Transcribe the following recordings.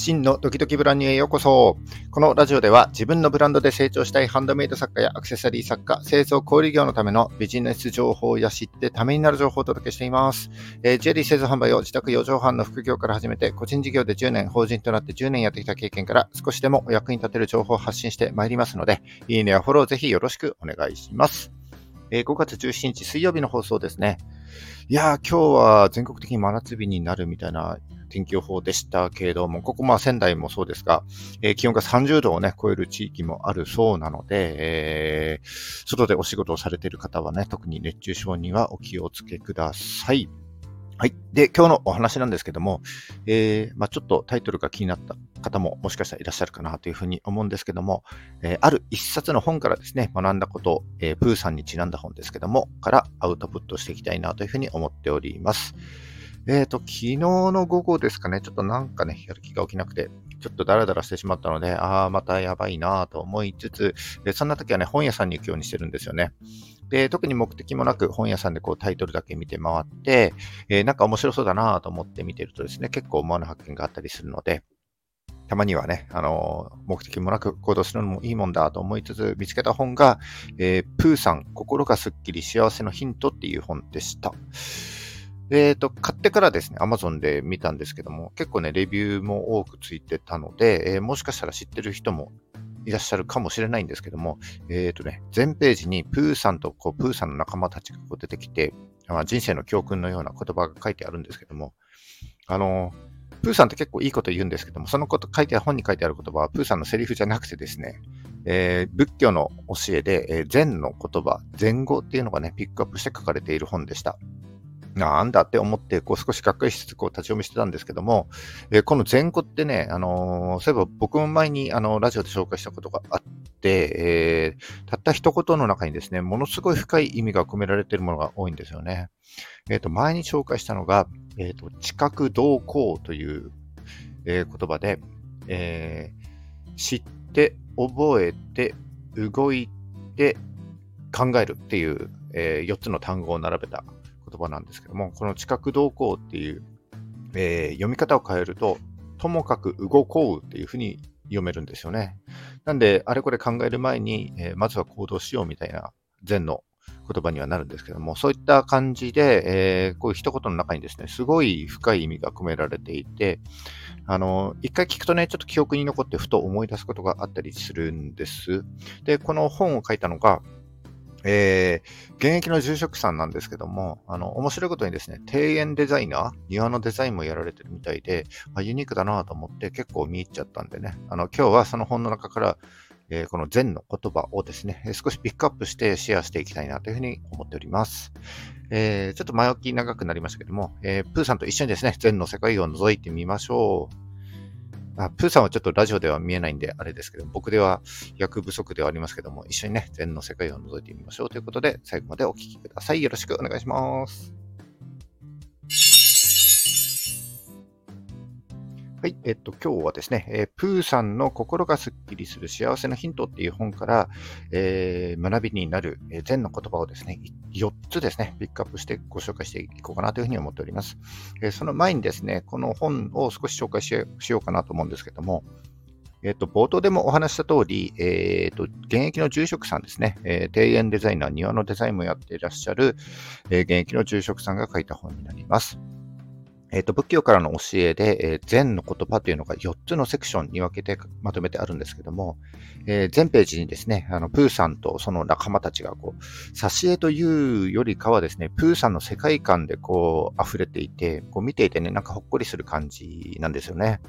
真のドキドキブランニューへようこそ。このラジオでは自分のブランドで成長したいハンドメイド作家やアクセサリー作家、製造小売業のためのビジネス情報や知ってためになる情報をお届けしています。えー、ジェリー製造販売を自宅4畳半の副業から始めて、個人事業で10年、法人となって10年やってきた経験から少しでもお役に立てる情報を発信してまいりますので、いいねやフォローぜひよろしくお願いします。えー、5月17日水曜日の放送ですね。いやー、今日は全国的に真夏日になるみたいな天気予報でしたけれども、ここまあ仙台もそうですが、えー、気温が30度をね、超える地域もあるそうなので、えー、外でお仕事をされている方はね、特に熱中症にはお気をつけください。はい。で、今日のお話なんですけども、えー、まあ、ちょっとタイトルが気になった方ももしかしたらいらっしゃるかなというふうに思うんですけども、えー、ある一冊の本からですね、学んだことを、えー、プーさんにちなんだ本ですけども、からアウトプットしていきたいなというふうに思っております。えっ、と、昨日の午後ですかね、ちょっとなんかね、やる気が起きなくて、ちょっとダラダラしてしまったので、ああ、またやばいなと思いつつ、そんな時はね、本屋さんに行くようにしてるんですよね。で、特に目的もなく本屋さんでこうタイトルだけ見て回って、えー、なんか面白そうだなと思って見てるとですね、結構思わぬ発見があったりするので、たまにはね、あのー、目的もなく行動するのもいいもんだと思いつつ、見つけた本が、えー、プーさん、心がすっきり幸せのヒントっていう本でした。えっ、ー、と、買ってからですね、Amazon で見たんですけども、結構ね、レビューも多くついてたので、えー、もしかしたら知ってる人もいらっしゃるかもしれないんですけども、えっ、ー、とね、全ページにプーさんとこうプーさんの仲間たちがこう出てきて、まあ、人生の教訓のような言葉が書いてあるんですけども、あの、プーさんって結構いいこと言うんですけども、そのこと書いてある、本に書いてある言葉はプーさんのセリフじゃなくてですね、えー、仏教の教えで、えー、禅の言葉、禅語っていうのがね、ピックアップして書かれている本でした。なんだって思って、こう少しがっかりしつつこう立ち読みしてたんですけども、えー、この前後ってね、あのー、そういえば僕も前にあのラジオで紹介したことがあって、えー、たった一言の中にですね、ものすごい深い意味が込められているものが多いんですよね。えっ、と、前に紹介したのが、えっ、と、知覚同行という、え言葉で、え知って、覚えて、動いて、考えるっていう、え4つの単語を並べた言葉なんですけども、この知覚動向っていう、えー、読み方を変えると、ともかく動こうっていうふうに読めるんですよね。なんで、あれこれ考える前に、えー、まずは行動しようみたいな禅の言葉にはなるんですけども、そういった感じで、えー、こういう一言の中にですね、すごい深い意味が込められていて、あの、一回聞くとね、ちょっと記憶に残ってふと思い出すことがあったりするんです。で、この本を書いたのが、えー、現役の住職さんなんですけども、あの、面白いことにですね、庭園デザイナー、庭のデザインもやられてるみたいで、あ、ユニークだなと思って結構見入っちゃったんでね、あの、今日はその本の中から、えー、この禅の言葉をですね、少しピックアップしてシェアしていきたいなというふうに思っております。えー、ちょっと前置き長くなりましたけども、えー、プーさんと一緒にですね、禅の世界を覗いてみましょう。あプーさんはちょっとラジオでは見えないんであれですけど、僕では役不足ではありますけども、一緒にね、禅の世界を覗いてみましょうということで、最後までお聴きください。よろしくお願いします。はい。えっと、今日はですね、えー、プーさんの心がすっきりする幸せのヒントっていう本から、えー、学びになる、えー、禅の言葉をですね、4つですね、ピックアップしてご紹介していこうかなというふうに思っております。えー、その前にですね、この本を少し紹介しようかなと思うんですけども、えっと、冒頭でもお話した通り、えっと、現役の住職さんですね、えー、庭園デザイナー、庭のデザインもやっていらっしゃる、えー、現役の住職さんが書いた本になります。えっ、ー、と、仏教からの教えで、えー、禅の言葉というのが4つのセクションに分けてまとめてあるんですけども、えー、全ページにですね、あの、プーさんとその仲間たちがこう、挿絵というよりかはですね、プーさんの世界観でこう、溢れていて、こう見ていてね、なんかほっこりする感じなんですよね。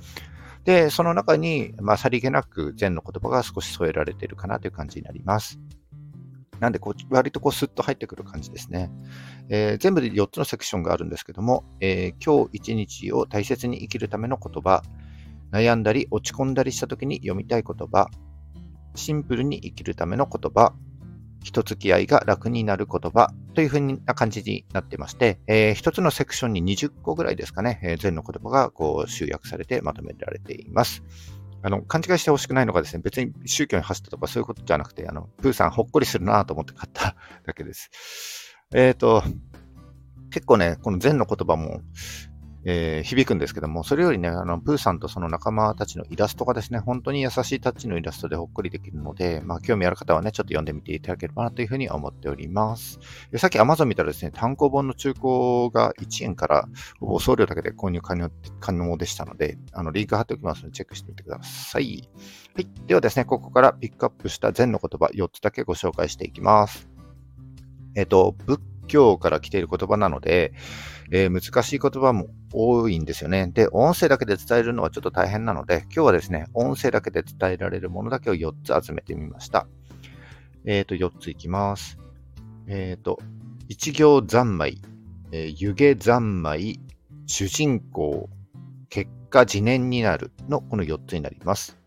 で、その中に、まあ、さりげなく禅の言葉が少し添えられているかなという感じになります。なんでこう、割とこうスッと入ってくる感じですね。えー、全部で4つのセクションがあるんですけども、えー、今日一日を大切に生きるための言葉、悩んだり落ち込んだりした時に読みたい言葉、シンプルに生きるための言葉、人付き合いが楽になる言葉というふうな感じになってまして、えー、一つのセクションに20個ぐらいですかね、えー、全の言葉がこう集約されてまとめられています。あの、勘違いしてほしくないのがですね、別に宗教に走ったとかそういうことじゃなくて、あの、プーさんほっこりするなと思って買っただけです。えっ、ー、と、結構ね、この禅の言葉も、えー、響くんですけども、それよりね、あの、プーさんとその仲間たちのイラストがですね、本当に優しいタッチのイラストでほっこりできるので、まあ、興味ある方はね、ちょっと読んでみていただければなというふうに思っております。さっき Amazon 見たらですね、単行本の中古が1円から、ほぼ送料だけで購入可能可能でしたので、あの、リンク貼っておきますので、チェックしてみてください。はい。ではですね、ここからピックアップした禅の言葉4つだけご紹介していきます。えっ、と、教から来ている言葉なので、えー、難しい言葉も多いんですよね。で、音声だけで伝えるのはちょっと大変なので、今日はですね、音声だけで伝えられるものだけを4つ集めてみました。えっ、ー、と、4ついきます。えっ、ー、と、一行三昧、えー、湯気三昧、主人公、結果自念になるのこの4つになります。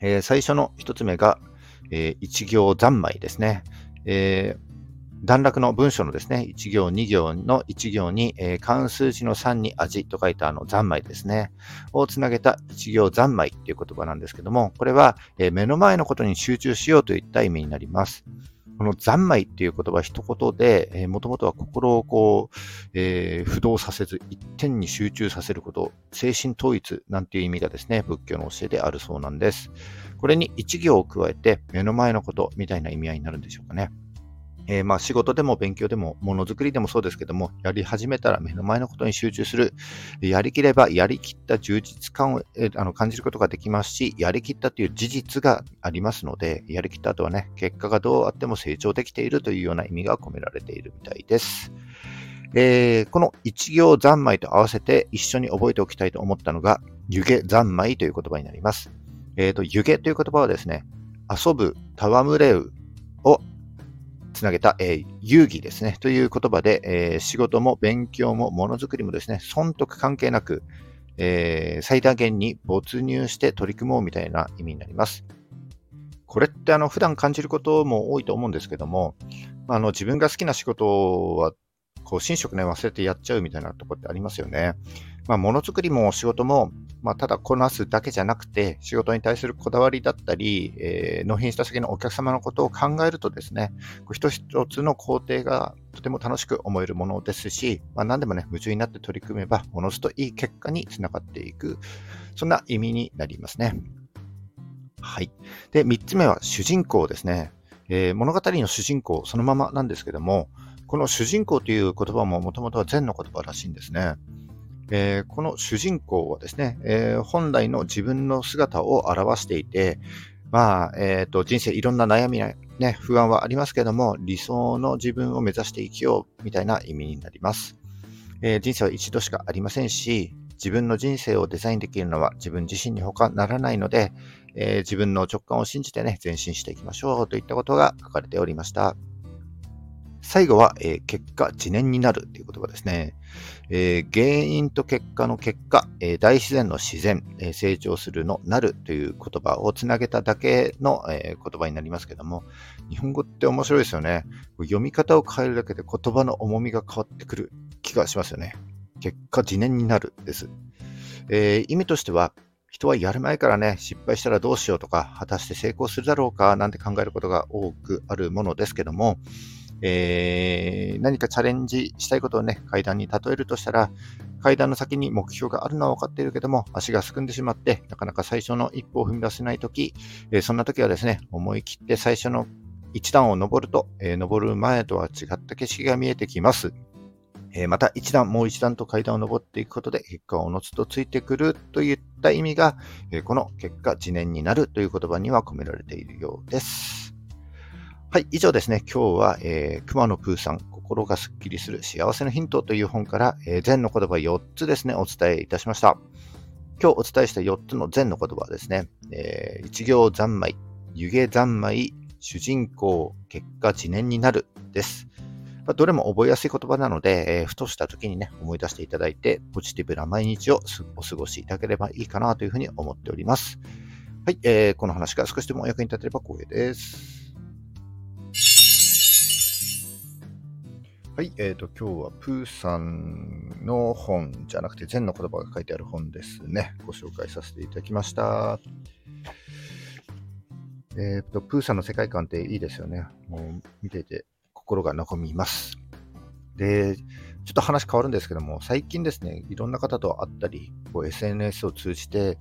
えー、最初の1つ目が、えー、一行三昧ですね。えー、段落の文章のですね、1行2行の1行に、えー、関数字の3に味と書いたあの残枚ですね、をつなげた1行残枚っていう言葉なんですけども、これは、えー、目の前のことに集中しようといった意味になります。この残枚っていう言葉一言で、えー、もともとは心をこう、えー、不動させず一点に集中させること、精神統一なんていう意味がですね、仏教の教えであるそうなんです。これに一行を加えて目の前のことみたいな意味合いになるんでしょうかね。えー、まあ仕事でも勉強でもものづくりでもそうですけども、やり始めたら目の前のことに集中する。やりきればやりきった充実感を、えー、あの感じることができますし、やりきったという事実がありますので、やりきった後はね、結果がどうあっても成長できているというような意味が込められているみたいです。えー、この一行三昧と合わせて一緒に覚えておきたいと思ったのが、湯気三昧という言葉になります。えっ、ー、と、湯気という言葉はですね、遊ぶ、戯れうをつなげた、えー、遊戯ですね、という言葉で、えー、仕事も勉強もものづくりもですね、損得関係なく、えー、最大限に没入して取り組もうみたいな意味になります。これってあの普段感じることも多いと思うんですけども、あの自分が好きな仕事はこう、寝食ね、忘れてやっちゃうみたいなとこってありますよね。まあ、ものづくりも仕事も、まあ、ただこなすだけじゃなくて、仕事に対するこだわりだったり、えー、納品した先のお客様のことを考えるとですね、一つ一つの工程がとても楽しく思えるものですし、まあ、何でもね、夢中になって取り組めば、ものすといい結果につながっていく、そんな意味になりますね。はい。で、三つ目は主人公ですね。えー、物語の主人公そのままなんですけども、この主人公という言葉ももともとは禅の言葉らしいんですね。えー、この主人公はですね、えー、本来の自分の姿を表していて、まあ、えっ、ー、と、人生いろんな悩みや、ね、不安はありますけども、理想の自分を目指して生きようみたいな意味になります。えー、人生は一度しかありませんし、自分の人生をデザインできるのは自分自身に他ならないので、えー、自分の直感を信じてね、前進していきましょうといったことが書かれておりました。最後は、えー、結果、自念になるという言葉ですね。えー、原因と結果の結果、えー、大自然の自然、え成長するのなるという言葉をつなげただけの、え言葉になりますけども、日本語って面白いですよね。読み方を変えるだけで言葉の重みが変わってくる気がしますよね。結果、自念になるです。え意味としては、人はやる前からね、失敗したらどうしようとか、果たして成功するだろうかなんて考えることが多くあるものですけども、えー、何かチャレンジしたいことをね、階段に例えるとしたら、階段の先に目標があるのは分かっているけども、足がすくんでしまって、なかなか最初の一歩を踏み出せないとき、えー、そんな時はですね、思い切って最初の一段を登ると、えー、登る前とは違った景色が見えてきます。えー、また一段、もう一段と階段を登っていくことで結果をおのずとついてくるといった意味が、えこの結果、自念になるという言葉には込められているようです。はい、以上ですね。今日は、えー、熊野プーさん、心がすっきりする幸せのヒントという本から、えー、禅の言葉4つですね、お伝えいたしました。今日お伝えした4つの禅の言葉はですね、えー、一行三昧、湯気三昧、主人公、結果、知念になるです。まあ、どれも覚えやすい言葉なので、えー、ふとした時にね、思い出していただいて、ポジティブな毎日をお過ごしいただければいいかなというふうに思っております。はい、えー、この話が少しでもお役に立てれば光栄です。はい、え、ー、と、今日はプーさんの本じゃなくて、禅の言葉が書いてある本ですね。ご紹介させていただきました。えっ、ー、と、プーさんの世界観っていいですよね。もう見ていて心が和みます。で、ちょっと話変わるんですけども、最近ですね、いろんな方と会ったり、こう SNS を通じて、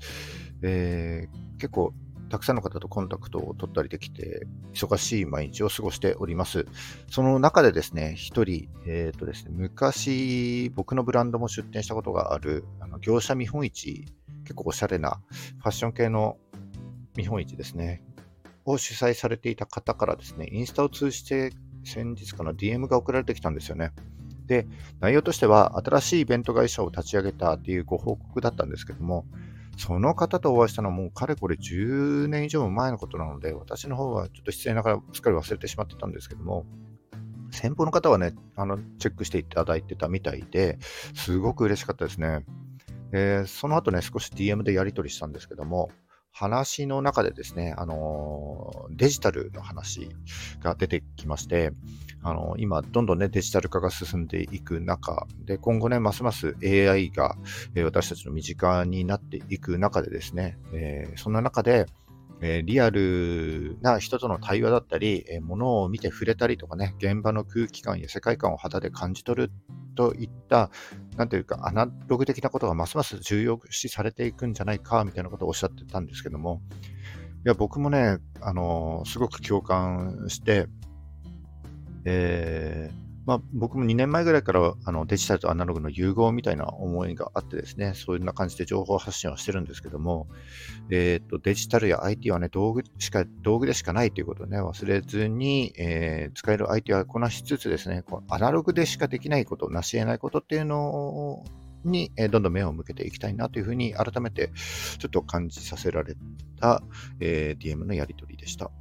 えー、結構たくさんの方とコンタクトを取ったりできて、忙しい毎日を過ごしております。その中でですね、一人、えっ、ー、とですね、昔、僕のブランドも出店したことがある、あの業者見本市、結構おしゃれなファッション系の見本市ですね、を主催されていた方からですね、インスタを通じて先日かな DM が送られてきたんですよね。で、内容としては、新しいイベント会社を立ち上げたっていうご報告だったんですけども、その方とお会いしたのはもうかれこれ10年以上前のことなので、私の方はちょっと失礼ながらすっかり忘れてしまってたんですけども、先方の方はね、あの、チェックしていただいてたみたいで、すごく嬉しかったですね。えー、その後ね、少し DM でやり取りしたんですけども、話の中でですね、あのデジタルの話が出てきまして、あの今、どんどんね、デジタル化が進んでいく中で、今後ね、ますます AI が、え私たちの身近になっていく中でですね、えー、そんな中で、えー、リアルな人との対話だったり、えー、物を見て触れたりとかね、現場の空気感や世界観を肌で感じ取るといった、なんていうか、アナログ的なことがますます重要視されていくんじゃないか、みたいなことをおっしゃってたんですけども、いや、僕もね、あの、すごく共感して、えー、まあ、僕も2年前ぐらいからあのデジタルとアナログの融合みたいな思いがあってですね、そういうな感じで情報発信はしてるんですけども、えー、とデジタルや IT はね、道具しか、道具でしかないということをね、忘れずに、えー、使える IT はこなしつつですね、このアナログでしかできないこと、成し得ないことっていうのに、えどんどん目を向けていきたいなというふうに改めてちょっと感じさせられた、えー、DM のやり取りでした。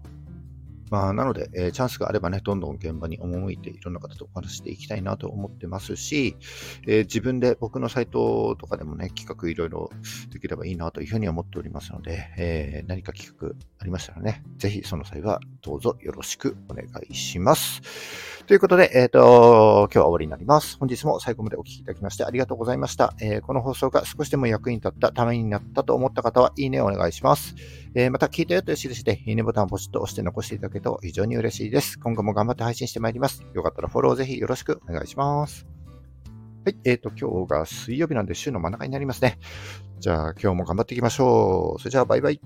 まあ、なので、えー、チャンスがあればね、どんどん現場に赴いていろんな方とお話していきたいなと思ってますし、えー、自分で僕のサイトとかでもね、企画いろいろできればいいなというふうに思っておりますので、えー、何か企画ありましたらね、ぜひその際はどうぞよろしくお願いします。ということで、えっ、ー、と、今日は終わりになります。本日も最後までお聴きいただきましてありがとうございました。えー、この放送が少しでも役に立った、ためになったと思った方は、いいねをお願いします。えー、また、聞いたよという印で、いいねボタンをポチッと押して残していただけると非常に嬉しいです。今後も頑張って配信してまいります。よかったらフォローぜひよろしくお願いします。はい。えっ、ー、と、今日が水曜日なんで週の真ん中になりますね。じゃあ、今日も頑張っていきましょう。それじゃあ、バイバイ。